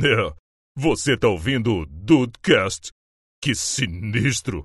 É, você tá ouvindo o Dudecast? Que sinistro!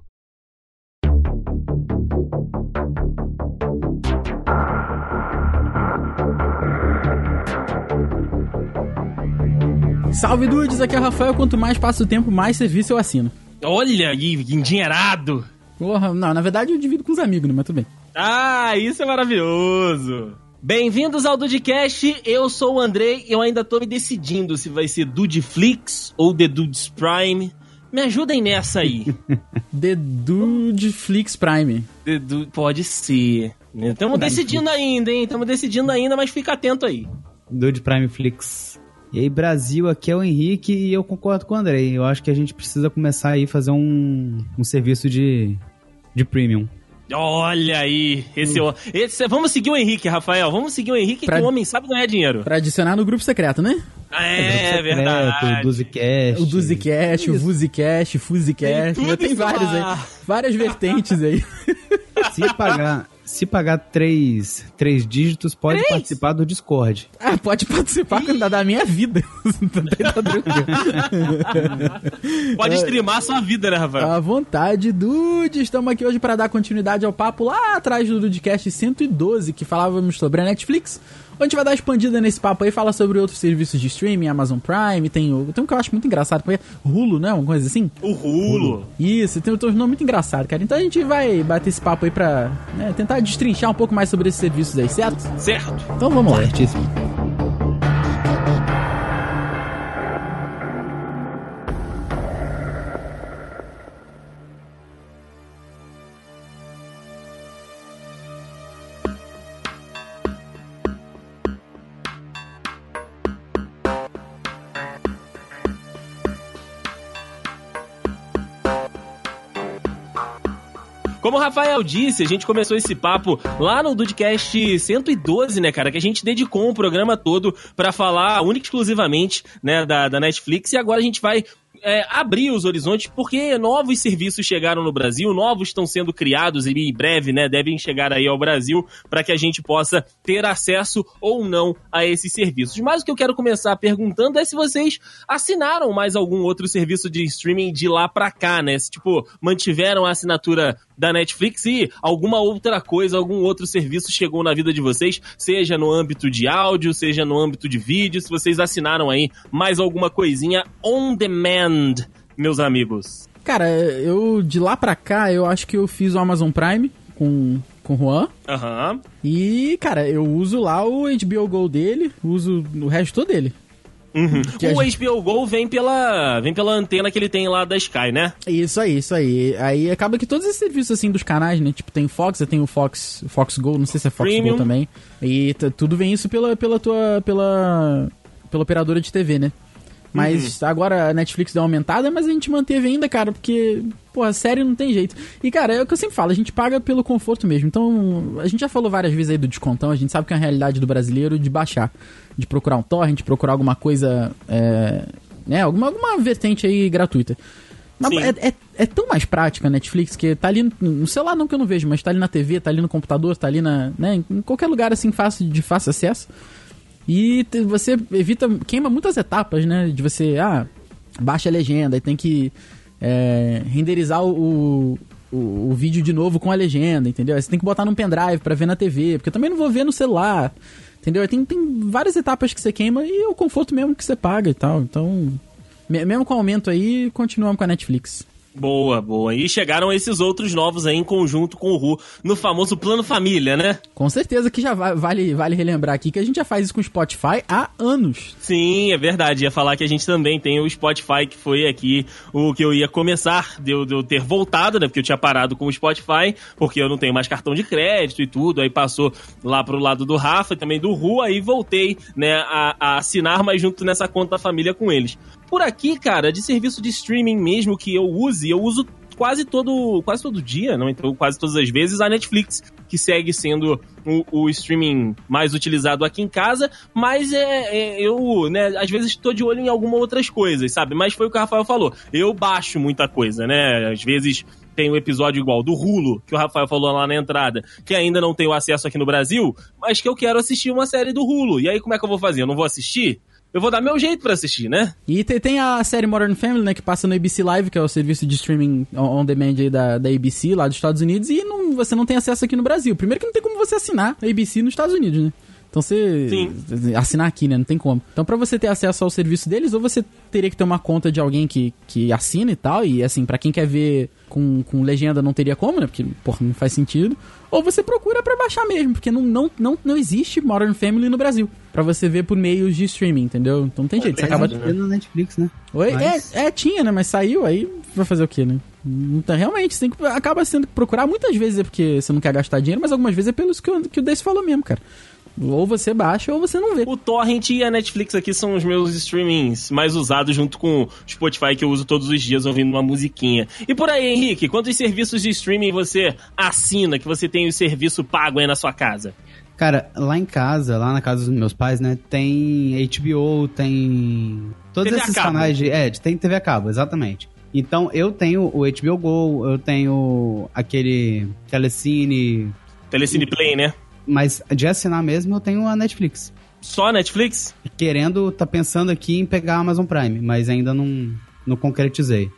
Salve dudes, aqui é o Rafael. Quanto mais passa o tempo, mais serviço eu assino. Olha aí, endinheirado. Porra, não, na verdade eu divido com os amigos, né? Mas tudo bem. Ah, isso é maravilhoso. Bem-vindos ao Dudecast, eu sou o Andrei eu ainda tô me decidindo se vai ser Dudeflix ou The Dudes Prime. Me ajudem nessa aí. The Dudeflix Prime. The du... Pode ser. Estamos decidindo ainda, hein? Estamos decidindo ainda, mas fica atento aí. Dude Prime Flix. E aí, Brasil, aqui é o Henrique e eu concordo com o Andrei. Eu acho que a gente precisa começar aí a fazer um, um serviço de, de premium. Olha aí, esse, esse Vamos seguir o Henrique, Rafael. Vamos seguir o Henrique, pra, que o homem sabe ganhar dinheiro. Pra adicionar no grupo secreto, né? É, é verdade. O Duzicast. O Duzicast, o Vuzicast, o Fuzicast. Tem, tem vários aí. Várias vertentes aí. Se pagar, se pagar três, três dígitos, pode três? participar do Discord. Ah, pode participar da minha vida. pode streamar a sua vida, né, Rafael? À vontade, Dude. Estamos aqui hoje para dar continuidade ao papo lá atrás do Dudecast 112, que falávamos sobre a Netflix a gente vai dar expandida nesse papo aí, fala sobre outros serviços de streaming, Amazon Prime, tem, o, tem um que eu acho muito engraçado, porque é Hulu, né? Uma coisa assim. O Hulu. Isso, tem um nome muito engraçado, cara. Então a gente vai bater esse papo aí pra né, tentar destrinchar um pouco mais sobre esses serviços aí, certo? Certo. Então vamos lá. Certíssimo. Como o Rafael disse, a gente começou esse papo lá no Dudcast 112, né, cara? Que a gente dedicou um programa todo para falar única e exclusivamente, né, da, da Netflix. E agora a gente vai é, abrir os horizontes, porque novos serviços chegaram no Brasil, novos estão sendo criados e em breve, né, devem chegar aí ao Brasil para que a gente possa ter acesso ou não a esses serviços. Mas o que eu quero começar perguntando é se vocês assinaram mais algum outro serviço de streaming de lá para cá, né? Se, tipo, mantiveram a assinatura da Netflix e alguma outra coisa, algum outro serviço chegou na vida de vocês, seja no âmbito de áudio, seja no âmbito de vídeo, se vocês assinaram aí mais alguma coisinha on demand, meus amigos. Cara, eu de lá pra cá, eu acho que eu fiz o Amazon Prime com com o Juan. Aham. Uhum. E, cara, eu uso lá o HBO Go dele, uso o resto todo dele. Uhum. O gente... HBO Go vem pela, vem pela antena que ele tem lá da Sky, né? Isso aí, isso aí. Aí acaba que todos esses serviços assim dos canais, né? Tipo, tem Fox, tem o Fox, Fox Go, não sei se é Fox Premium. Go também. E tudo vem isso pela, pela tua. pela. pela operadora de TV, né? Mas uhum. agora a Netflix deu uma aumentada, mas a gente manteve ainda, cara, porque, pô, a série não tem jeito. E, cara, é o que eu sempre falo, a gente paga pelo conforto mesmo. Então, a gente já falou várias vezes aí do descontão, a gente sabe que é a realidade do brasileiro de baixar. De procurar um torrent, de procurar alguma coisa, é, né, alguma, alguma vertente aí gratuita. Mas é, é, é, tão mais prática a Netflix que tá ali no celular não que eu não vejo, mas tá ali na TV, tá ali no computador, tá ali na, né, em qualquer lugar assim fácil, de fácil acesso. E você evita, queima muitas etapas, né? De você, ah, baixa a legenda, e tem que é, renderizar o, o, o, vídeo de novo com a legenda, entendeu? Aí você tem que botar num pendrive para ver na TV, porque eu também não vou ver no celular, entendeu? Tem, tem várias etapas que você queima e o conforto mesmo que você paga e tal. Então, mesmo com o aumento aí, continuamos com a Netflix. Boa, boa. E chegaram esses outros novos aí em conjunto com o Ru no famoso Plano Família, né? Com certeza que já vale, vale relembrar aqui que a gente já faz isso com o Spotify há anos. Sim, é verdade. Ia falar que a gente também tem o Spotify, que foi aqui o que eu ia começar de eu, de eu ter voltado, né? Porque eu tinha parado com o Spotify, porque eu não tenho mais cartão de crédito e tudo. Aí passou lá pro lado do Rafa e também do Ru, aí voltei, né, a, a assinar mais junto nessa conta da família com eles. Por aqui, cara, de serviço de streaming mesmo que eu use, eu uso quase todo, quase todo dia, não então quase todas as vezes, a Netflix, que segue sendo o, o streaming mais utilizado aqui em casa, mas é, é, eu, né, às vezes estou de olho em algumas outras coisas, sabe? Mas foi o que o Rafael falou, eu baixo muita coisa, né? Às vezes tem um episódio igual do Rulo, que o Rafael falou lá na entrada, que ainda não tenho acesso aqui no Brasil, mas que eu quero assistir uma série do Rulo. E aí como é que eu vou fazer? Eu não vou assistir? Eu vou dar meu jeito para assistir, né? E tem, a série Modern Family, né, que passa no ABC Live, que é o serviço de streaming on demand aí da, da ABC, lá dos Estados Unidos, e não, você não tem acesso aqui no Brasil. Primeiro que não tem como você assinar a ABC nos Estados Unidos, né? Então você Sim. assinar aqui, né? Não tem como. Então para você ter acesso ao serviço deles, ou você teria que ter uma conta de alguém que, que assina e tal, e assim, para quem quer ver com, com legenda não teria como, né? Porque, porra, não faz sentido. Ou você procura para baixar mesmo, porque não, não, não, não existe Modern Family no Brasil. para você ver por meios de streaming, entendeu? Então não tem jeito. Você acaba. no Netflix, né? Oi? Mas... É, é, tinha, né? Mas saiu, aí vai fazer o quê, né? Então, realmente, você que, acaba sendo que procurar. Muitas vezes é porque você não quer gastar dinheiro, mas algumas vezes é pelos que, que o Desse falou mesmo, cara. Ou você baixa ou você não vê. O Torrent e a Netflix aqui são os meus streamings mais usados junto com o Spotify que eu uso todos os dias ouvindo uma musiquinha. E por aí, Henrique, quantos serviços de streaming você assina, que você tem o serviço pago aí na sua casa? Cara, lá em casa, lá na casa dos meus pais, né, tem HBO, tem todos TV esses canais de, é, tem TV a cabo, exatamente. Então eu tenho o HBO Go, eu tenho aquele Telecine, Telecine Play, né? Mas de assinar mesmo, eu tenho a Netflix. Só a Netflix? Querendo, tá pensando aqui em pegar a Amazon Prime, mas ainda não, não concretizei.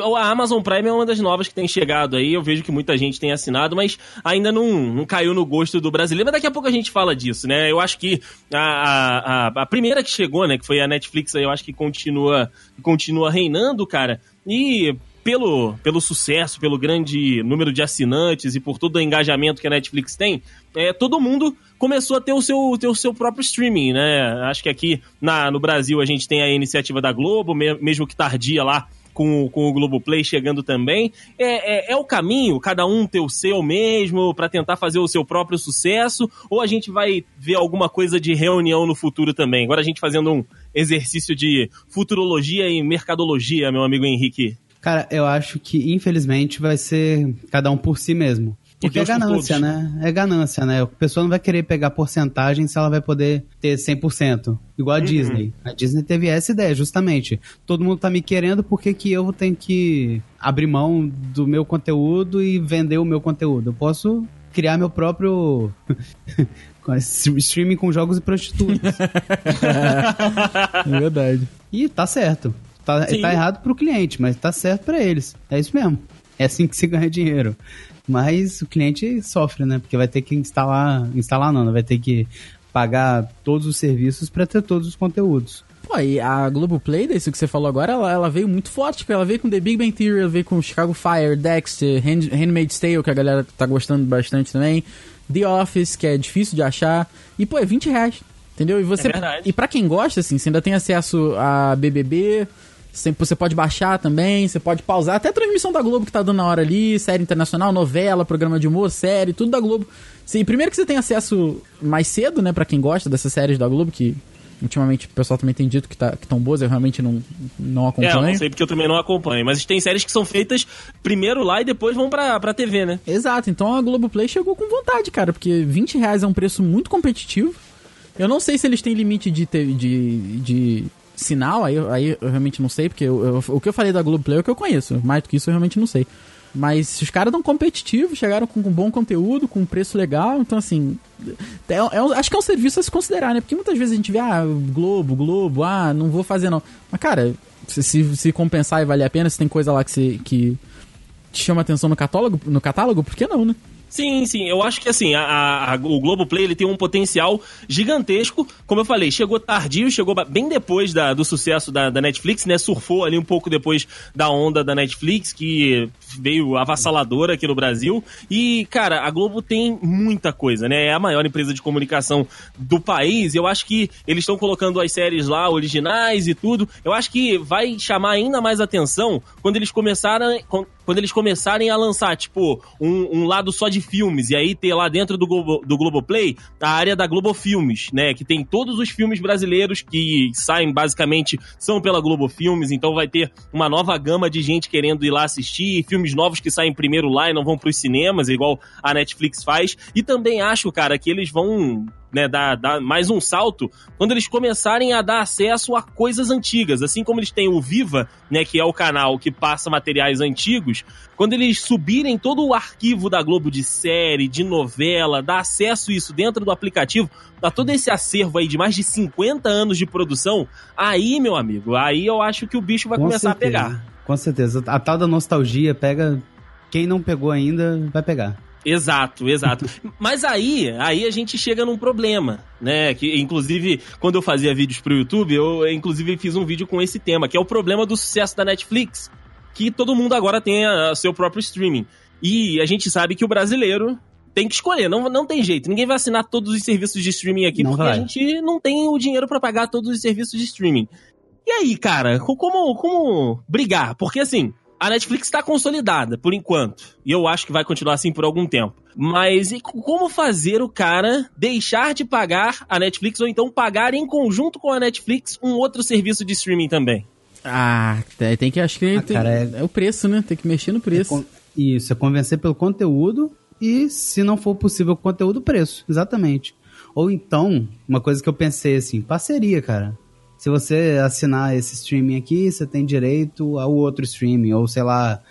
A Amazon Prime é uma das novas que tem chegado aí. Eu vejo que muita gente tem assinado, mas ainda não, não caiu no gosto do brasileiro. Mas daqui a pouco a gente fala disso, né? Eu acho que a, a, a primeira que chegou, né, que foi a Netflix, eu acho que continua, continua reinando, cara. E pelo, pelo sucesso, pelo grande número de assinantes e por todo o engajamento que a Netflix tem, é, todo mundo começou a ter o seu, ter o seu próprio streaming, né? Acho que aqui na, no Brasil a gente tem a iniciativa da Globo, mesmo que tardia lá, com, com o Globoplay chegando também. É, é, é, o caminho, cada um ter o seu mesmo, para tentar fazer o seu próprio sucesso, ou a gente vai ver alguma coisa de reunião no futuro também? Agora a gente fazendo um exercício de futurologia e mercadologia, meu amigo Henrique. Cara, eu acho que infelizmente vai ser cada um por si mesmo. Porque é ganância, né? É ganância, né? A pessoa não vai querer pegar porcentagem se ela vai poder ter 100%. Igual a uhum. Disney. A Disney teve essa ideia, justamente. Todo mundo tá me querendo, por que, que eu tenho que abrir mão do meu conteúdo e vender o meu conteúdo? Eu posso criar meu próprio streaming com jogos e prostitutas. é verdade. E tá certo. Tá, tá errado pro cliente, mas tá certo para eles. É isso mesmo. É assim que se ganha dinheiro. Mas o cliente sofre, né? Porque vai ter que instalar. Instalar não, né? vai ter que pagar todos os serviços para ter todos os conteúdos. Pô, e a Globoplay, isso que você falou agora, ela, ela, veio muito forte, ela veio com The Big Bang Theory, ela veio com Chicago Fire, Dexter, Hand, Handmaid's Tale, que a galera tá gostando bastante também, The Office, que é difícil de achar, e pô, é 20 reais, entendeu? E você, é e para quem gosta, assim, você ainda tem acesso a BBB, você pode baixar também, você pode pausar. Até a transmissão da Globo que tá dando na hora ali, série internacional, novela, programa de humor, série, tudo da Globo. Sim, primeiro que você tem acesso mais cedo, né, para quem gosta dessas séries da Globo, que ultimamente o pessoal também tem dito que tá, estão boas, eu realmente não, não acompanho. É, eu não sei porque eu também não acompanho, mas tem séries que são feitas primeiro lá e depois vão pra, pra TV, né? Exato, então a Globoplay chegou com vontade, cara, porque 20 reais é um preço muito competitivo. Eu não sei se eles têm limite de, de, de sinal, aí, aí eu realmente não sei, porque eu, eu, o que eu falei da Globoplay é o que eu conheço. Mais do que isso eu realmente não sei. Mas os caras estão competitivos, chegaram com, com, bom conteúdo, com preço legal, então assim. É, é, acho que é um serviço a se considerar, né? Porque muitas vezes a gente vê, ah, Globo, Globo, ah, não vou fazer não. Mas, cara, se, se, se compensar e valer a pena, se tem coisa lá que, se, que te chama atenção no catálogo, no catálogo, por que não, né? Sim, sim. Eu acho que assim, a, a, o Globoplay ele tem um potencial gigantesco. Como eu falei, chegou tardio, chegou bem depois da, do sucesso da, da, Netflix, né? Surfou ali um pouco depois da onda da Netflix, que veio avassaladora aqui no Brasil. E, cara, a Globo tem muita coisa, né? É a maior empresa de comunicação do país. Eu acho que eles estão colocando as séries lá, originais e tudo. Eu acho que vai chamar ainda mais atenção quando eles começarem. Quando eles começarem a lançar, tipo, um, um lado só de filmes, e aí ter lá dentro do, Globo, do Globoplay a área da Globo Filmes, né? Que tem todos os filmes brasileiros que saem basicamente são pela Globo Filmes, então vai ter uma nova gama de gente querendo ir lá assistir, filmes filmes novos que saem primeiro lá e não vão pros cinemas, igual a Netflix faz. E também acho, cara, que eles vão né, dar, dar mais um salto quando eles começarem a dar acesso a coisas antigas. Assim como eles têm o Viva, né, que é o canal que passa materiais antigos, quando eles subirem todo o arquivo da Globo de série, de novela, dar acesso a isso dentro do aplicativo, a todo esse acervo aí de mais de 50 anos de produção, aí, meu amigo, aí eu acho que o bicho vai Com começar certeza. a pegar. Com certeza. A tal da nostalgia pega. Quem não pegou ainda, vai pegar. Exato, exato. Mas aí, aí a gente chega num problema, né? Que inclusive quando eu fazia vídeos pro YouTube, eu inclusive fiz um vídeo com esse tema, que é o problema do sucesso da Netflix, que todo mundo agora tem a, a seu próprio streaming. E a gente sabe que o brasileiro tem que escolher, não, não tem jeito. Ninguém vai assinar todos os serviços de streaming aqui, Não porque vai. a gente não tem o dinheiro pra pagar todos os serviços de streaming. E aí, cara, co- como, como brigar? Porque assim, a Netflix está consolidada por enquanto. E eu acho que vai continuar assim por algum tempo. Mas e co- como fazer o cara deixar de pagar a Netflix ou então pagar em conjunto com a Netflix um outro serviço de streaming também? Ah, tem, tem que, acho que Ah, tem- cara, é... é- o preço, né? Tem que mexer no preço. Con- Isso, é convencer pelo conteúdo e, se não for possível o conteúdo, o preço. Exatamente. Ou então, uma coisa que eu pensei assim, parceria, cara. Se você assinar esse streaming aqui, você tem direito ao outro streaming, ou sei lá,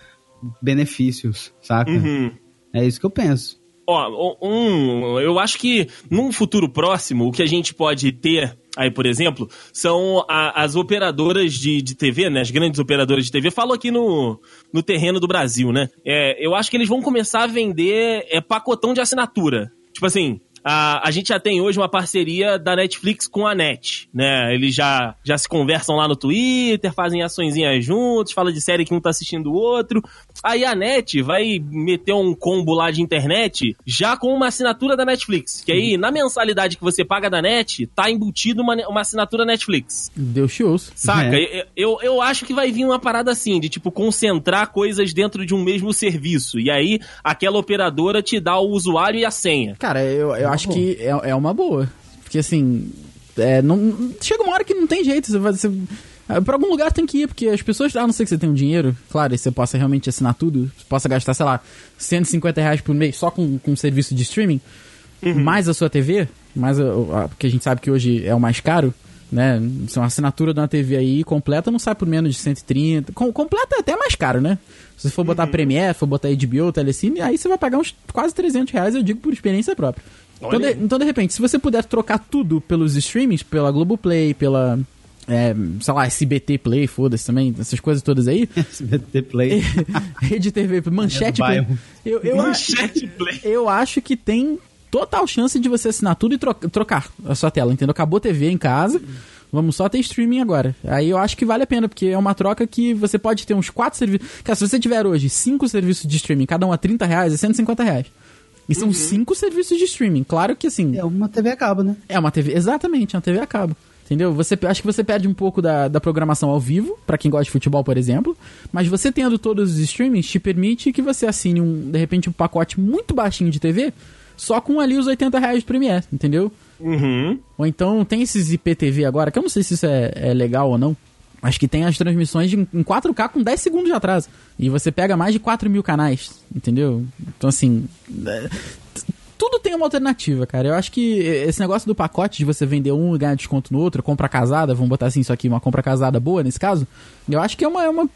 benefícios, saca? Uhum. É isso que eu penso. Ó, um, eu acho que num futuro próximo, o que a gente pode ter aí, por exemplo, são a- as operadoras de, de TV, né? As grandes operadoras de TV. Falo aqui no, no terreno do Brasil, né? É, eu acho que eles vão começar a vender é, pacotão de assinatura. Tipo assim. A, a gente já tem hoje uma parceria da Netflix com a NET, né? Eles já, já se conversam lá no Twitter, fazem açõezinhas juntos, fala de série que um tá assistindo o outro. Aí a NET vai meter um combo lá de internet já com uma assinatura da Netflix. Que aí, na mensalidade que você paga da NET, tá embutido uma, uma assinatura Netflix. Deus te. Saca? É. Eu, eu acho que vai vir uma parada assim, de tipo, concentrar coisas dentro de um mesmo serviço. E aí, aquela operadora te dá o usuário e a senha. Cara, eu, eu acho que é, é uma boa. Porque assim. é, não, chega uma hora que não tem jeito. Você vai. Você, ah, pra algum lugar tem que ir, porque as pessoas. A não ser que você tenha um dinheiro, claro, e você possa realmente assinar tudo. Você possa gastar, sei lá, 150 reais por mês só com, com serviço de streaming. Mais a sua TV, mais a, a- porque a gente sabe que hoje é o mais caro. Né? Se uma assinatura de uma TV aí completa não sai por menos de 130. Com, completa é até mais caro, né? Se você for botar Premiere, for botar HBO, Telecine, aí você vai pagar uns quase 300 reais, eu digo por experiência própria. Então de, então, de repente, se você puder trocar tudo pelos streamings, pela Globoplay, pela. É, sei lá, SBT Play, foda-se também, essas coisas todas aí. SBT Play. Rede TV, Manchete É do Play. Eu, eu, Manchete Play. eu acho que tem total chance de você assinar tudo e tro- trocar a sua tela, entendeu? Acabou a TV em casa, vamos só ter streaming agora. Aí eu acho que vale a pena, porque é uma troca que você pode ter uns quatro serviços. Cara, se você tiver hoje cinco serviços de streaming, cada um a 30 reais, é 150 reais. E são cinco serviços de streaming. Claro que assim. É uma TV a cabo, né? É uma TV, exatamente, é uma TV a cabo. Entendeu? Você, acho que você perde um pouco da, da programação ao vivo, pra quem gosta de futebol, por exemplo. Mas você tendo todos os streamings, te permite que você assine, um, de repente, um pacote muito baixinho de TV, só com ali os 80 reais de Premiere, entendeu? Uhum. Ou então tem esses IPTV agora, que eu não sei se isso é, é legal ou não. Acho que tem as transmissões de, em 4K com 10 segundos de atraso. E você pega mais de 4 mil canais, entendeu? Então, assim. é, tudo tem uma alternativa, cara. Eu acho que esse negócio do pacote de você vender um e ganhar desconto no outro, compra casada, vamos botar assim, isso aqui, uma compra casada boa nesse caso, eu acho que é uma, é uma,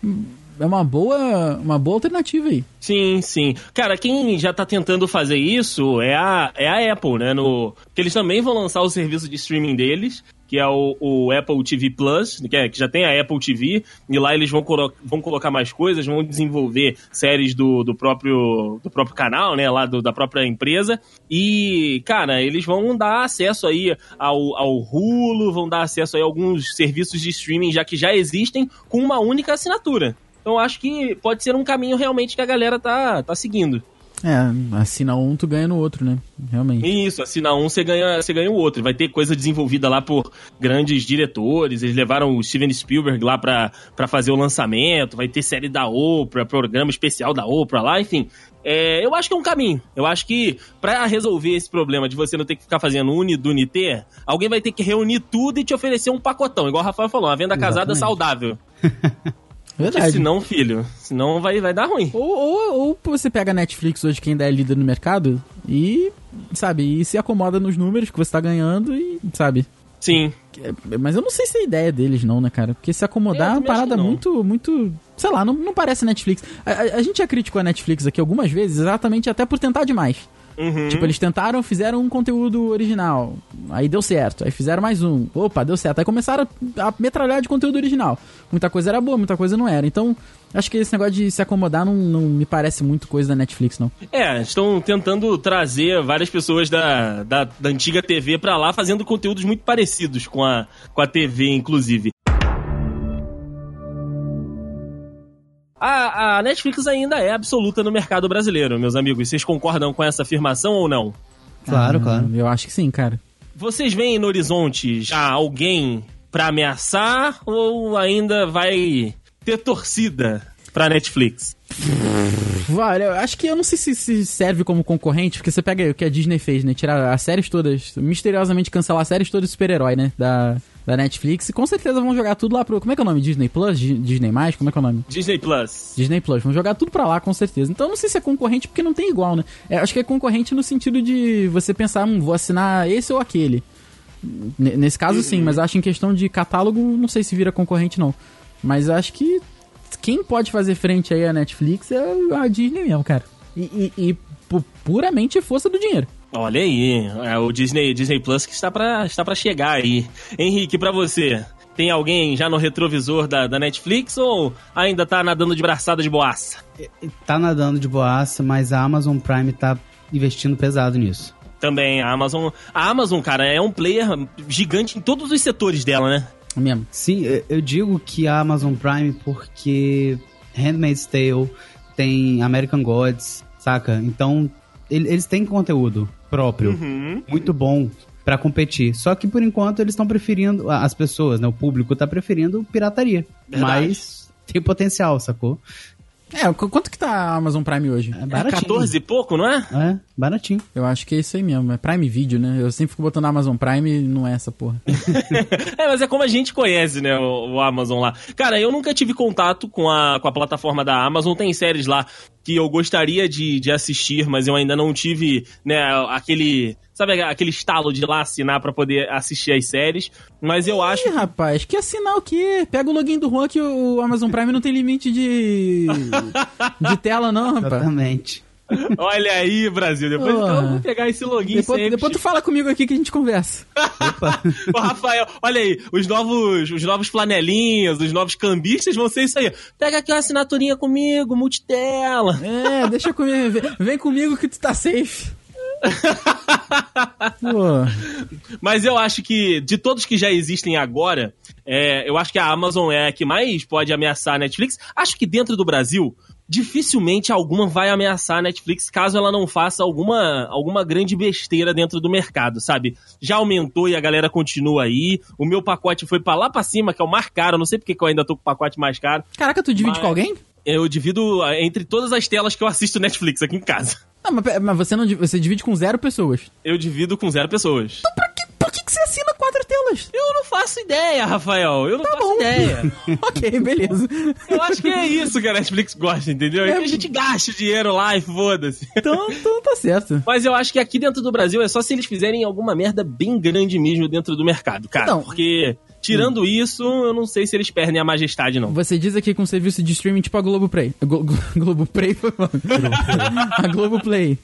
é uma, boa, uma boa alternativa aí. Sim, sim. Cara, quem já tá tentando fazer isso é a, é a Apple, né? No, que eles também vão lançar o serviço de streaming deles, que é o, o Apple TV Plus, que, é- que já tem a Apple TV, e lá eles vão, colo- vão colocar mais coisas, vão desenvolver séries do, do, próprio, do próprio canal, né? Lá do- da própria empresa. E, cara, eles vão dar acesso aí ao, ao Hulu, vão dar acesso aí a alguns serviços de streaming já que já existem com uma única assinatura. Então acho que pode ser um caminho realmente que a galera tá, tá seguindo. É, assina um, tu ganha no outro, né? Realmente. Isso, assina um, você ganha, você ganha o outro. Vai ter coisa desenvolvida lá por grandes diretores. Eles levaram o Steven Spielberg lá pra, pra fazer o lançamento. Vai ter série da Oprah, programa especial da Oprah lá, enfim. É, eu acho que é um caminho. Eu acho que pra resolver esse problema de você não ter que ficar fazendo uni do uniter, alguém vai ter que reunir tudo e te oferecer um pacotão, igual o Rafael falou, uma venda casada Exatamente. saudável. Verdade. Porque senão, filho, senão vai, vai dar ruim. Ou, ou, ou você pega a Netflix hoje, que ainda é líder no mercado, e, sabe, e se acomoda nos números que você tá ganhando e, sabe... Sim. É, mas eu não sei se é a ideia deles, não, né, cara? Porque se acomodar é uma parada muito, muito. Sei lá, não, não parece Netflix. A, a, a, gente já criticou a Netflix aqui algumas vezes, exatamente até por tentar demais. Uhum. Tipo, eles tentaram, fizeram um conteúdo original. Aí deu certo. Aí fizeram mais um. Opa, deu certo. Aí começaram a metralhar de conteúdo original. Muita coisa era boa, muita coisa não era. Então, acho que esse negócio de se acomodar não, não me parece muito coisa da Netflix, não. É, estão tentando trazer várias pessoas da, da, da antiga TV pra lá, fazendo conteúdos muito parecidos com a, com a TV, inclusive. A, a, Netflix ainda é absoluta no mercado brasileiro, meus amigos. Vocês concordam com essa afirmação ou não? Claro, ah, claro. Eu acho que sim, cara. Vocês veem no horizonte já alguém para ameaçar ou ainda vai ter torcida pra Netflix? Vale, eu acho que eu não sei se, se, serve como concorrente, porque você pega o que a Disney fez, né? Tirar as séries todas, misteriosamente cancelar as séries todas de super-herói, né? Da, da Netflix. E com certeza vão jogar tudo lá pro. Como é que é o nome? Disney Plus? Disney Mais? Como é que é o nome? Disney Plus. Disney Plus. Vão jogar tudo pra lá, com certeza. Então não sei se é concorrente porque não tem igual, né? É, acho que é concorrente no sentido de você pensar, hum, vou assinar esse ou aquele. N nesse caso, uhum. sim, mas acho em questão de catálogo, não sei se vira concorrente, não. Mas acho que quem pode fazer frente aí à Netflix é a Disney mesmo, cara. E, e, e puramente força do dinheiro. Olha aí, é o Disney, Disney Plus que está para está pra chegar aí. Henrique, para você, tem alguém já no retrovisor da, da Netflix ou ainda tá nadando de braçada de boaça? Tá nadando de boaça, mas a Amazon Prime tá investindo pesado nisso. Também, a Amazon. A Amazon, cara, é um player gigante em todos os setores dela, né? Mesmo. Sim, eu digo que a Amazon Prime porque Handmaid's Tale tem American Gods, saca? Então, eles têm conteúdo próprio, uhum. muito bom para competir. Só que por enquanto eles estão preferindo, as pessoas, né, o público tá preferindo pirataria. Verdade. Mas tem potencial, sacou? É, quanto que tá a Amazon Prime hoje? É baratinho. É 14 e pouco, não é? É, baratinho. Eu acho que é isso aí mesmo. É Prime Video, né? Eu sempre fico botando Amazon Prime e não é essa porra. é, mas é como a gente conhece, né, o, o, Amazon lá. Cara, eu nunca tive contato com a, com a plataforma da Amazon. Tem séries lá que eu gostaria de, de assistir, mas eu ainda não tive, né, aquele Sabe aquele estalo de lá assinar para poder assistir as séries? Mas eu Ih, acho. rapaz, que assinar o quê? Pega o login do Juan que o Amazon Prime não tem limite de. de tela, não, rapaz. Exatamente. Olha aí, Brasil. Depois oh. então eu vou pegar esse login depois, sempre. Depois tu fala comigo aqui que a gente conversa. Opa. Ô, Rafael, olha aí. Os novos, os novos flanelinhas, os novos cambistas vão ser isso aí. Pega aqui uma assinaturinha comigo, multitela. É, deixa comigo. Vem, vem comigo que tu tá safe. Mas eu acho que, de todos que já existem agora, é, eu acho que a Amazon é a que mais pode ameaçar a Netflix. Acho que dentro do Brasil, dificilmente alguma vai ameaçar a Netflix caso ela não faça alguma, alguma grande besteira dentro do mercado, sabe? Já aumentou e a galera continua aí. O meu pacote foi para lá para cima, que é o mais caro. Não sei porque eu ainda tô com o pacote mais caro. Caraca, tu divide mas... com alguém? Eu divido ah, entre todas as telas que eu assisto Netflix aqui em casa. Não, mas, mas você não você divide com zero pessoas. Eu divido com zero pessoas. Então pra pra que, que você assina quatro telas? Eu não faço ideia, Rafael. Eu não tá faço bom. ideia. ok, beleza. Eu acho que é isso que a Netflix gosta, entendeu? É, que a gente gasta dinheiro lá e foda-se. Então, então tá certo. Mas eu acho que aqui dentro do Brasil é só se eles fizerem alguma merda bem grande mesmo dentro do mercado, cara. Não. Porque Tirando hum. isso, eu não sei se eles perdem a majestade, não. Você diz aqui com serviço de streaming tipo a Globoplay. Glo Globoplay foi A Globoplay.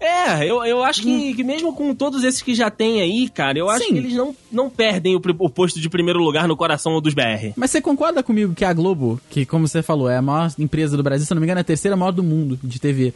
É, eu, eu acho que, que mesmo com todos esses que já tem aí, cara, eu acho Sim. que eles não, não perdem o, o, posto de primeiro lugar no coração dos BR. Mas você concorda comigo que a Globo, que como você falou, é a maior empresa do Brasil, se não me engano, é a terceira maior do mundo de TV.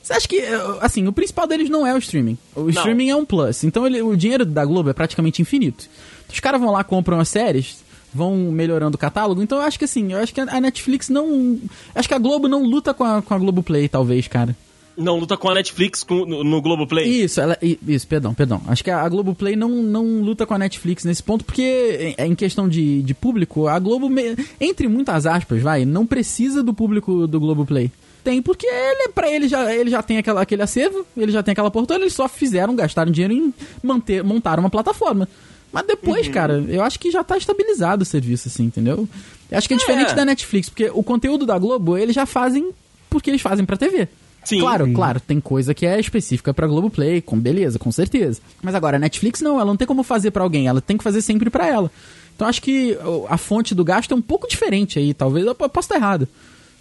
Você acha que, assim, o principal deles não é o streaming. O não. streaming é um plus. Então ele, o dinheiro da Globo é praticamente infinito. Os caras vão lá, compram as séries, vão melhorando o catálogo. Então eu acho que assim, eu acho que a Netflix não. Acho que a Globo não luta com a, com a Globoplay, talvez, cara. Não luta com a Netflix com, no, no Globoplay? Isso, ela, isso, perdão, perdão. Acho que a, a Globoplay não, não luta com a Netflix nesse ponto, porque em, em questão de, de público, a Globo, entre muitas aspas, vai, não precisa do público do Globoplay. Tem, porque ele, pra ele já, ele já tem aquela, aquele acervo, ele já tem aquela porta, eles só fizeram, gastaram dinheiro em manter, montar uma plataforma Mas depois, uhum. cara, eu acho que já tá estabilizado o serviço, assim, entendeu? Eu acho que é, é diferente da Netflix, porque o conteúdo da Globo, eles já fazem porque eles fazem pra TV. Sim. Claro, Sim. claro, tem coisa que é específica pra Globoplay, com beleza, com certeza. Mas agora, a Netflix não, ela não tem como fazer para alguém, ela tem que fazer sempre para ela. Então acho que a fonte do gasto é um pouco diferente aí, talvez eu possa estar errado.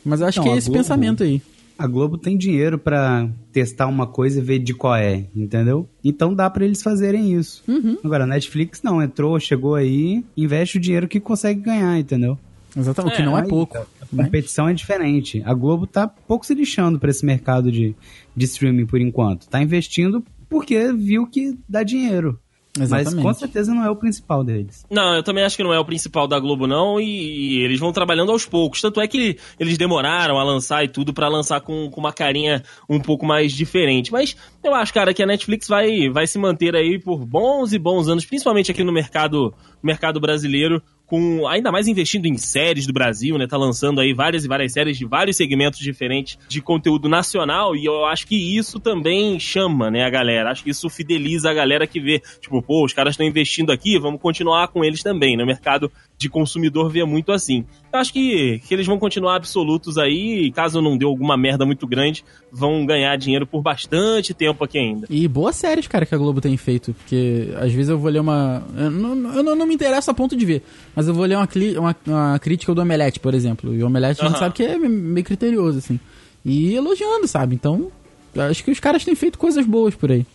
Mas eu acho não, que é esse Globo, pensamento aí. A Globo tem dinheiro para testar uma coisa e ver de qual é, entendeu? Então dá para eles fazerem isso. Uhum. Agora, a Netflix não, entrou, chegou aí, investe o dinheiro que consegue ganhar, entendeu? Exatamente, o que não é, é pouco. A competição é diferente. A Globo tá pouco se lixando para esse mercado de, de streaming por enquanto. Tá investindo porque viu que dá dinheiro. Exatamente. Mas com certeza não é o principal deles. Não, eu também acho que não é o principal da Globo, não. E, e eles vão trabalhando aos poucos. Tanto é que eles demoraram a lançar e tudo para lançar com, com uma carinha um pouco mais diferente. Mas eu acho, cara, que a Netflix vai, vai se manter aí por bons e bons anos, principalmente aqui no mercado, mercado brasileiro, com ainda mais investindo em séries do Brasil, né? Tá lançando aí várias e várias séries de vários segmentos diferentes de conteúdo nacional e eu acho que isso também chama, né, a galera. Acho que isso fideliza a galera que vê, tipo, pô, os caras estão investindo aqui, vamos continuar com eles também, né? O mercado de consumidor vê muito assim. Eu acho que, que eles vão continuar absolutos aí, caso não dê alguma merda muito grande, vão ganhar dinheiro por bastante tempo aqui ainda. E boas séries, cara, que a Globo tem feito, porque às vezes eu vou ler uma. Eu não, eu não, não me interessa a ponto de ver, mas eu vou ler uma, uma, uma crítica do Omelete, por exemplo. E o Omelete uhum. a gente sabe que é meio criterioso, assim. E elogiando, sabe? Então, acho que os caras têm feito coisas boas por aí.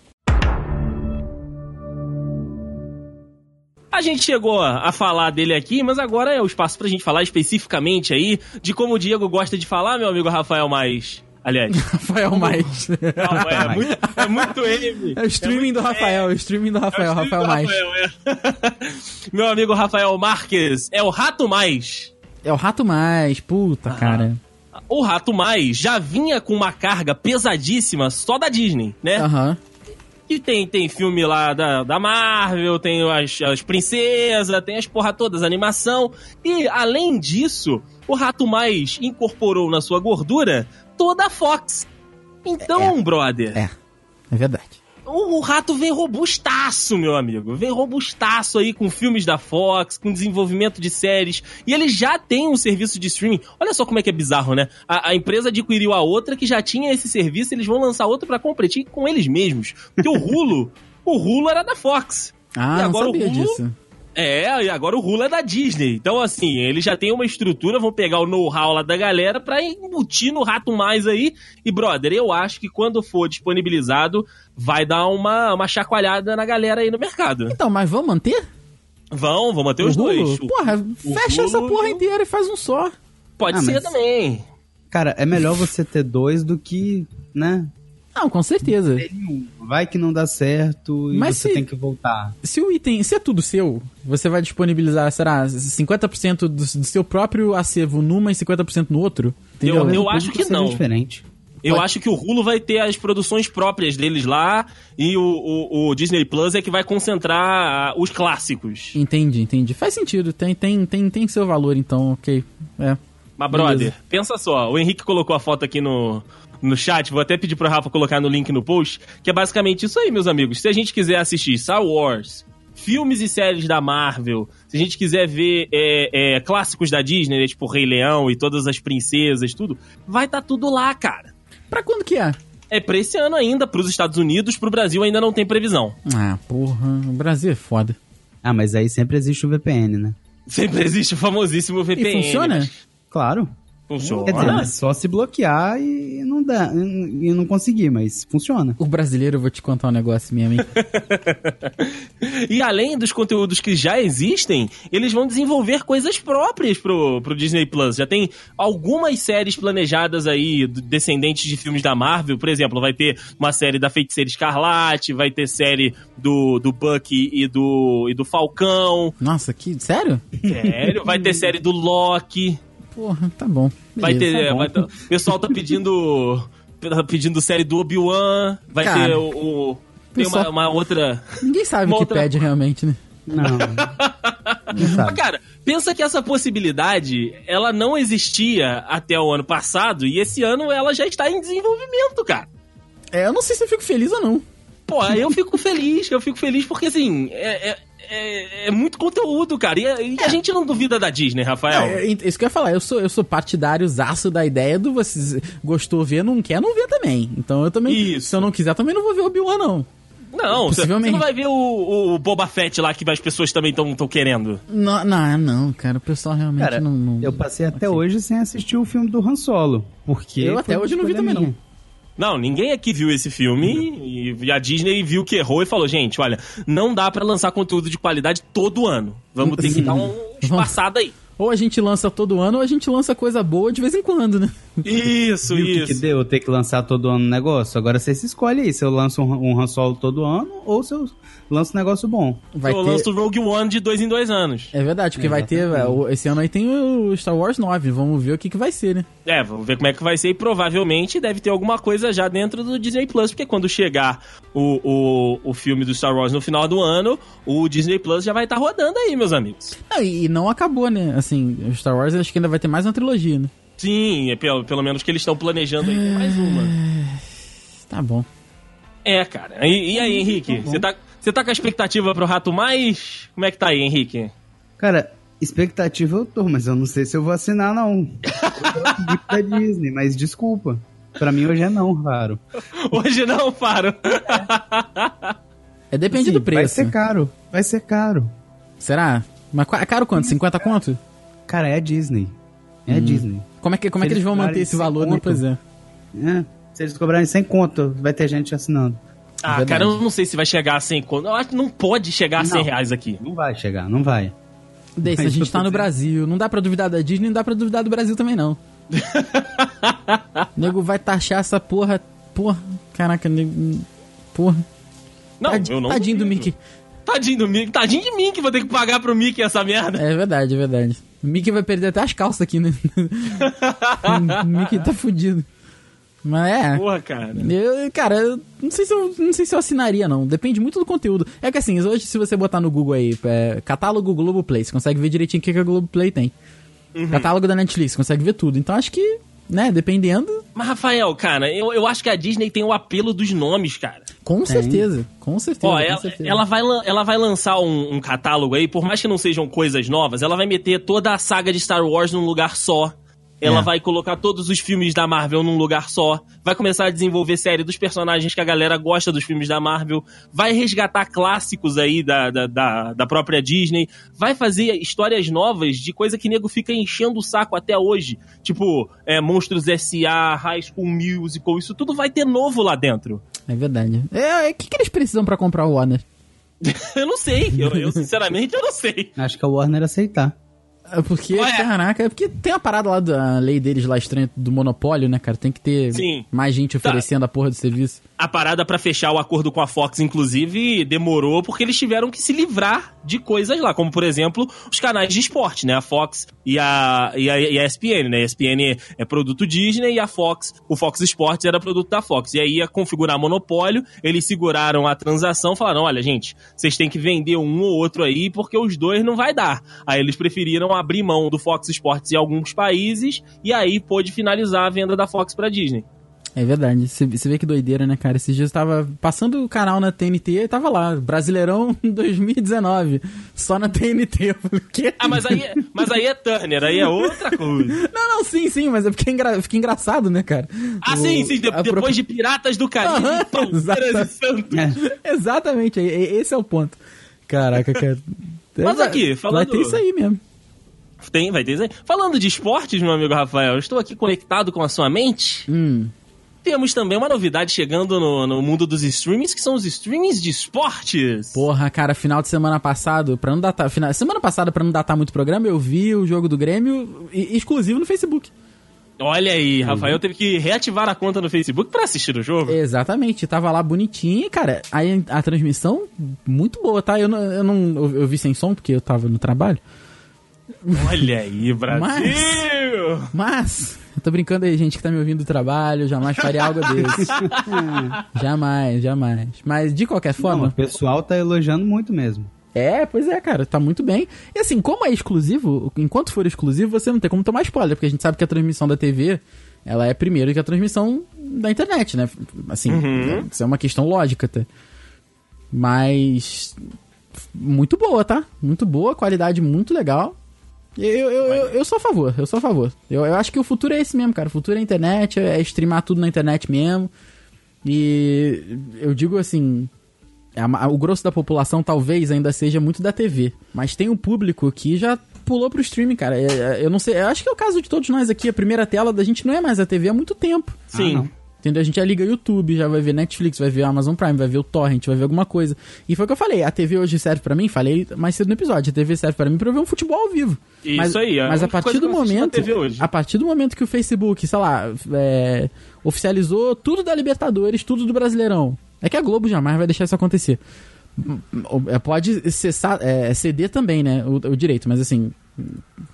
A gente chegou a falar dele aqui, mas agora é o espaço pra gente falar especificamente aí de como o Diego gosta de falar, meu amigo Rafael Mais. Aliás. Rafael Mais. Não, é, é, muito, é muito ele. É o streaming é do Rafael, é o streaming do Rafael, é Rafael Mais. Rafael, é. Meu amigo Rafael Marques é o Rato Mais. É o Rato Mais, puta, ah. cara. O Rato Mais já vinha com uma carga pesadíssima só da Disney, né? Aham. Uhum. E tem, tem filme lá da, da Marvel, tem as, as princesas, tem as porra todas, animação. E, além disso, o Rato Mais incorporou na sua gordura toda a Fox. Então, é, brother. É, é verdade o, o, rato vem robustaço, meu amigo. Vem robustaço aí com filmes da Fox, com desenvolvimento de séries. E ele já tem um serviço de streaming. Olha só como é que é bizarro, né? A, a empresa adquiriu a outra que já tinha esse serviço, eles vão lançar outro para competir com eles mesmos. Porque o Hulu, o Hulu era da Fox. Ah, e agora não sabia o disso. É, e agora o Hulu é da Disney. Então, assim, eles já têm uma estrutura, vão pegar o know-how lá da galera pra embutir no rato mais aí. E, brother, eu acho que quando for disponibilizado, vai dar uma, uma chacoalhada na galera aí no mercado. Então, mas vão manter? Vão, vão manter o os Hulu? dois. Porra, o fecha Hulu... essa porra inteira e faz um só. Pode ah, ser mas... também. Cara, é melhor você ter dois do que, né? Não, com certeza. Vai que não dá certo e Mas você se, tem que voltar. Se o item, se é tudo seu, você vai disponibilizar, será, 50% do, do seu próprio acervo numa e 50% no outro? Entendeu? Eu, eu acho que não. Diferente. Eu Pode. acho que o Hulu vai ter as produções próprias deles lá e o, o, o, Disney Plus é que vai concentrar os clássicos. Entendi, entendi. Faz sentido, tem, tem, tem, tem seu valor então, ok. É. Mas, brother, Beleza. pensa só, o Henrique colocou a foto aqui no, no chat, vou até pedir pro Rafa colocar no link no post, que é basicamente isso aí, meus amigos. Se a gente quiser assistir Star Wars, filmes e séries da Marvel, se a gente quiser ver é, é, clássicos da Disney, né, tipo Rei Leão e todas as princesas, tudo, vai estar tá tudo lá, cara. Pra quando que é? É pra esse ano ainda, pros Estados Unidos, pro Brasil ainda não tem previsão. Ah, porra, o Brasil é foda. Ah, mas aí sempre existe o VPN, né? Sempre existe o famosíssimo VPN. E funciona? Mas... Claro. Funciona. Quer dizer, só se bloquear e não dá, e não conseguir, mas funciona. O brasileiro, eu vou te contar um negócio, minha amiga. e além dos conteúdos que já existem, eles vão desenvolver coisas próprias pro, pro Disney Plus. Já tem algumas séries planejadas aí, descendentes de filmes da Marvel. Por exemplo, vai ter uma série da Feiticeira Escarlate, vai ter série do, do Bucky e do, e do Falcão. Nossa, que. Sério? Sério. Vai ter série do Loki. Porra, tá bom. Beleza, vai ter. Tá vai ter o pessoal tá pedindo. tá pedindo série do Obi-Wan. Vai Cara, ter o. o tem pessoal, uma, uma, outra. Ninguém sabe o que outra... pede realmente, né? Não. Mas, cara, pensa que essa possibilidade ela não existia até o ano passado e esse ano ela já está em desenvolvimento, cara. É, eu não sei se eu fico feliz ou não. Pô, eu fico feliz, eu fico feliz porque assim, é, é é, é, muito conteúdo, cara. E, a, e a gente não duvida da Disney, Rafael. É, isso que eu ia falar, eu sou, eu sou partidário zaço da ideia do você gostou ver, não quer, não vê também. Então eu também, Isso. se eu não quiser, também não vou ver o Obi-Wan, não. Não, você não vai ver o, o Boba Fett lá que as pessoas também estão querendo. Não, não, não, cara, o pessoal realmente Cara, não, não- eu passei até assim. hoje sem assistir o filme do Han Solo. Porque Eu até hoje não vi também, minha. Não, ninguém aqui viu esse filme e a Disney viu que errou e falou: gente, olha, não dá pra lançar conteúdo de qualidade todo ano. Vamos ter que dar um espaçado aí. Ou a gente lança todo ano, ou a gente lança coisa boa de vez em quando, né? Isso, Viu o que, que isso. deu eu ter que lançar todo ano um negócio? Agora você se escolhe aí, se eu lanço um, um Han Solo todo ano ou se eu lanço um negócio bom. Vai eu ter... lanço o Rogue One de dois em dois anos. É verdade, porque vai ter. Esse ano aí tem o Star Wars 9. Vamos ver o que, que vai ser, né? É, vamos ver como é que vai ser e provavelmente deve ter alguma coisa já dentro do Disney Plus, porque quando chegar o, o, o filme do Star Wars no final do ano, o Disney Plus já vai estar rodando aí, meus amigos. Ah, e, e não acabou, né? Assim, o Star Wars acho que ainda vai ter mais uma trilogia, né? Sim, é pelo, pelo menos que eles estão planejando aí mais uma. Tá bom. É, cara. E, e aí, Henrique? Você tá, você tá com a expectativa pro Rato Mais? Como é que tá aí, Henrique? Cara, expectativa eu tô, mas eu não sei se eu vou assinar, não. Eu gosto muito da Disney, mas desculpa. Pra mim hoje é não, raro. Hoje não, Faro. É depende Assim, do preço. Vai ser caro, vai ser caro. Será? Mas é caro quanto? 50 conto? Cara, é a Disney. É a Disney. Como é que, como é que eles vão manter esse valor, né? sem Pois é. É, se eles cobrarem sem conta, vai ter gente assinando. Ah, Verdade. cara, eu não sei se vai chegar a 100 conto. Eu acho que não pode chegar a 100 Não. reais aqui. Não vai chegar, não vai. Desse, a gente tá no. Brasil. Não dá pra duvidar da Disney, não dá pra duvidar do Brasil também, não. nego vai taxar essa porra. Porra. Caraca, nego. Porra. Não, Tadi- eu não Tadinho do duvido. Mickey. Tadinho do Mickey. Tadinho de mim que vou ter que pagar pro Mickey essa merda. É verdade, é verdade. O Mickey vai perder até as calças aqui, né? o Mickey tá fudido. Mas é. Porra, cara. Eu, cara, eu não sei, se eu, não sei se eu assinaria, não. Depende muito do conteúdo. É que assim, hoje, se você botar no Google aí, é, catálogo Globoplay, você consegue ver direitinho o que, que a Globoplay tem. Uhum. Catálogo da Netflix, você consegue ver tudo. Então acho que, né, dependendo, Mas, Rafael, cara, eu, eu acho que a Disney tem o apelo dos nomes, cara. com certeza. Com certeza. Ó, com ela, certeza. ela vai, ela vai lançar um, um catálogo aí, por mais que não sejam coisas novas, ela vai meter toda a saga de Star Wars num lugar só. Ela É. vai colocar todos os filmes da Marvel num lugar só. Vai começar a desenvolver série dos personagens que a galera gosta dos filmes da Marvel. Vai resgatar clássicos aí da, da, da, da própria Disney. Vai fazer histórias novas de coisa que nego fica enchendo o saco até hoje. Tipo, é, Monstros S.A., High School Musical. Isso tudo vai ter novo lá dentro. É verdade. É, o que, que eles precisam pra comprar o Warner? Eu não sei. Eu, eu, sinceramente, eu não sei. Acho que a Warner aceitar. É Porque, Ué. caraca, é porque tem a parada lá da lei deles lá estranha do monopólio, né, cara? Tem que ter Sim. mais gente oferecendo a porra do serviço. A parada pra fechar o acordo com a Fox, inclusive, demorou porque eles tiveram que se livrar de coisas lá, como por exemplo os canais de esporte, né? A Fox e a, e a, e a ESPN, né? A ESPN é produto Disney e a Fox, o Fox Sports era produto da Fox. E aí ia configurar monopólio, eles seguraram a transação, falaram: olha, gente, vocês têm que vender um ou outro aí porque os dois não vai dar. Aí eles preferiram abrir mão do Fox Sports em alguns países e aí pôde finalizar a venda da Fox pra Disney. É verdade. Você vê que doideira, né, cara? Esses dias eu tava passando o canal na TNT e tava lá, Brasileirão 2019. Só na TNT. Eu falei, quê? Ah, mas aí, é- mas aí é Turner, aí é outra coisa. Não, não, sim, sim, mas é porque é engra... fica engraçado, né, cara? Ah, O- sim, sim, de- depois de Piratas do Caribe, Aham, Palmeiras e Santos. Exatamente, é- é- esse é o ponto. Caraca, cara. Mas aqui, falando- Vai ter isso aí mesmo. Tem, vai ter isso aí. Falando de esportes, meu amigo Rafael, eu estou aqui conectado com a sua mente. Hum. Temos também uma novidade chegando no, no mundo dos streamings, que são os streamings de esportes. Porra, cara, final de semana passado, pra não datar. Final, semana passada, pra não datar muito programa, eu vi o jogo do Grêmio exclusivo no Facebook. Olha aí, Uhum. Rafael teve que reativar a conta no Facebook pra assistir o jogo. Exatamente, tava lá bonitinho e, cara, aí a transmissão muito boa, tá? Eu não, eu não eu, eu vi sem som porque eu tava no trabalho. Olha aí, Brasil! Mas, eu tô brincando aí, gente que tá me ouvindo do trabalho, jamais faria algo desse. jamais, jamais. Mas de qualquer Não, forma. o pessoal tá elogiando muito mesmo. É, pois é, cara, tá muito bem. E assim, como é exclusivo, enquanto for exclusivo, você não tem como tomar spoiler, porque a gente sabe que a transmissão da TV, ela é primeiro que a transmissão da internet, né? Assim, Uhum. isso é uma questão lógica até. Mas muito boa, tá? Muito boa, qualidade muito legal. Eu, eu, eu, eu, sou a favor, eu sou a favor. Eu, eu acho que o futuro é esse mesmo, cara. O futuro é a internet, é streamar tudo na internet mesmo. E eu digo assim, o grosso da população talvez ainda seja muito da TV, mas tem um público que já pulou pro streaming, cara. É, é, eu não sei, eu acho que é o caso de todos nós aqui. A primeira tela da gente não é mais a TV há muito tempo. Sim. Ah, Entendeu? A gente já liga YouTube, já vai ver Netflix, vai ver Amazon Prime, vai ver o Torrent, vai ver alguma coisa. E foi o que eu falei, a TV hoje serve para mim, falei mais cedo no episódio, a TV serve para mim pra eu ver um futebol ao vivo. Isso mas, aí, é Mas a partir do momento, a partir do momento que o Facebook, sei lá, é, oficializou tudo da Libertadores, tudo do Brasileirão, é que a Globo jamais vai deixar isso acontecer. É, pode cessar, é, ceder também, né, o, o direito, mas assim,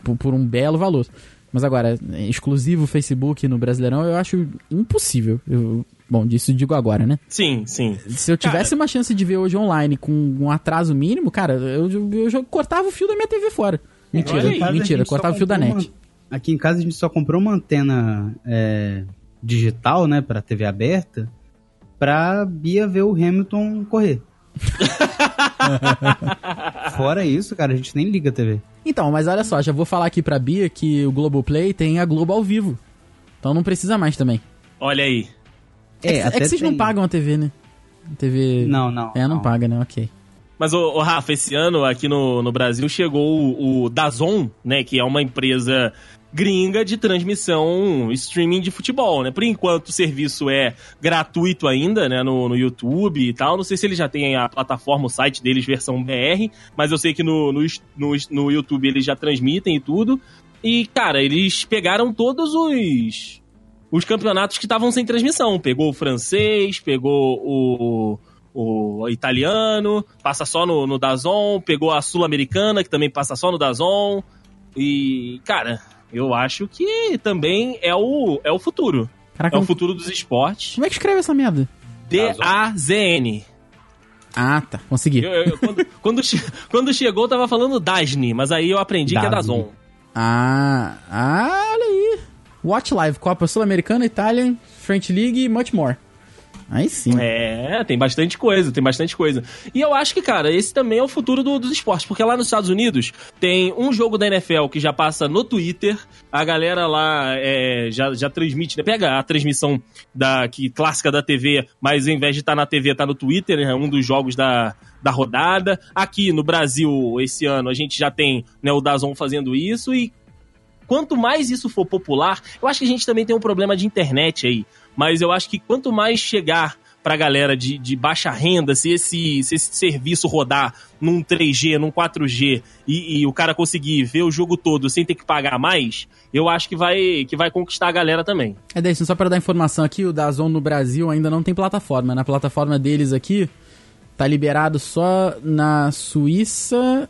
por, por um belo valor. Mas agora, exclusivo Facebook no Brasileirão, eu acho impossível. Eu, bom, disso digo agora, né? Sim, sim. Se eu tivesse cara... uma chance de ver hoje online com um atraso mínimo, cara, eu, eu já cortava o fio da minha TV fora. Mentira, mentira, cortava o fio da net. Uma... Aqui em casa a gente só comprou uma antena é, digital, né, pra TV aberta, pra Bia ver o Hamilton correr. Fora isso, cara, a gente nem liga a TV. Então, mas olha só, já vou falar aqui pra Bia que o Globoplay tem a Globo ao vivo. Então não precisa mais também. Olha aí. É, é, é que vocês tem. não pagam a TV, né? TV. Não, não. É, não, não. paga, né? Ok. Mas, o, o, Rafa, esse ano aqui no, no Brasil chegou o, o Dazon, né? Que é uma empresa gringa de transmissão streaming de futebol, né? Por enquanto o serviço é gratuito ainda, né? No, no YouTube e tal. Não sei se eles já têm a plataforma, o site deles, versão BR, mas eu sei que no, no, no, no YouTube eles já transmitem e tudo. E, cara, eles pegaram todos os os campeonatos que estavam sem transmissão. Pegou o francês, pegou o, o italiano, passa só no, no Dazon, pegou a sul-americana, que também passa só no Dazon. E, cara, eu acho que também é o, é o futuro. Caraca, é o futuro dos esportes. Como é que escreve essa merda? D-A-Z-N. Ah, tá. Consegui. Eu, eu, quando, quando, quando, chegou, eu tava falando Dasni, mas aí eu aprendi Dasni. que é Dazon. Ah, ah, olha aí. Watch Live, Copa Sul-Americana, Italian, French League e much more. Aí sim. É, tem bastante coisa, tem bastante coisa. E eu acho que, cara, esse também é o futuro do, dos esportes, porque lá nos Estados Unidos tem um jogo da NFL que já passa no Twitter, a galera lá é, já, já transmite, né? Pega a transmissão da, que, clássica da TV, mas ao invés de estar tá na TV, tá no Twitter, é um dos jogos da, da rodada. Aqui no Brasil, esse ano, a gente já tem né, o Dazon fazendo isso e quanto mais isso for popular, eu acho que a gente também tem um problema de internet aí mas eu acho que quanto mais chegar pra galera de, de baixa renda, se esse, se esse serviço rodar num 3G, num 4G e, e, o cara conseguir ver o jogo todo sem ter que pagar mais, eu acho que vai, que vai conquistar a galera também. É, Deison, só para dar informação aqui, o Dazon no Brasil ainda não tem plataforma. Na plataforma deles aqui, tá liberado só na Suíça,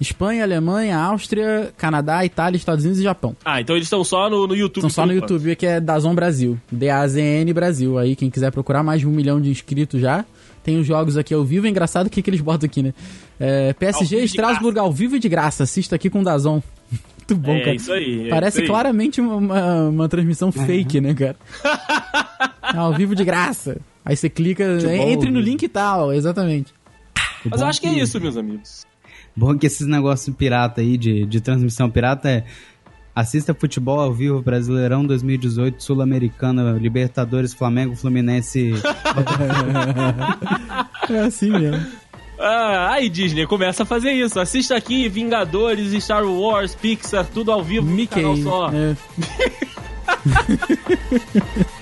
Espanha, Alemanha, Áustria, Canadá, Itália, Estados Unidos e Japão. Ah, então eles estão só no, no YouTube. Estão só no YouTube, que é Dazon Brasil. D-A-Z-N Brasil. Aí, quem quiser procurar, mais de um milhão de inscritos já. Tem os jogos aqui ao vivo. É engraçado o que, que eles botam aqui, né? É, PSG Estrasburgo ao vivo e de graça. Assista aqui com o Dazon. Muito bom, é, cara. Isso aí, é Parece isso aí. claramente uma, uma, uma transmissão uhum. fake, né, cara? ao vivo de graça. Aí você clica, entre no link e tal, exatamente. Mas eu acho que é isso, meus amigos. Bom que esses negócios pirata aí, de, de transmissão pirata, é Assista futebol ao vivo Brasileirão 2018, Sul-Americana, Libertadores, Flamengo, Fluminense. é assim mesmo. Ah, aí Disney começa a fazer isso. Assista aqui Vingadores, Star Wars, Pixar, tudo ao vivo Mickey, canal só. É.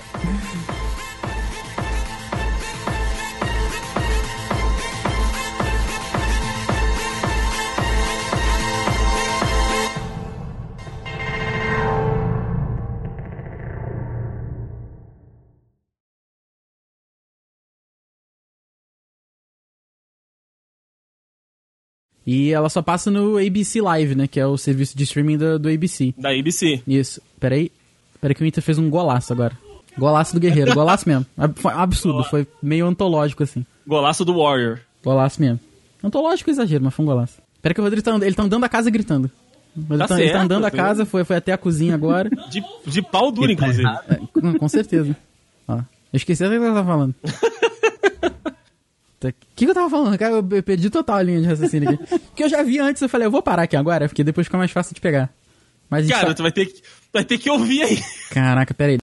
E ela só passa no ABC Live, né? Que é o serviço de streaming do, do ABC. Da ABC. Isso. Peraí. Peraí que o Inter fez um golaço agora. Golaço do Guerreiro. golaço mesmo. Foi absurdo. Foi meio antológico, assim. Golaço do Warrior. Golaço mesmo. Antológico exagero, mas foi um golaço. Peraí que o Rodrigo tá, ele tá andando a casa gritando. Ele tá, tá, ele tá andando a casa, foi, foi até a cozinha agora. De, de pau duro, inclusive. É, com, certeza. Ó, eu esqueci até o que eu tava falando. O que, que eu tava falando? Cara, eu perdi total a linha de raciocínio aqui. Porque eu já vi antes, eu falei, eu vou parar aqui agora, porque depois fica mais fácil de pegar. Mas Cara, tá... tu vai ter, que, vai ter que ouvir aí. Caraca, pera aí.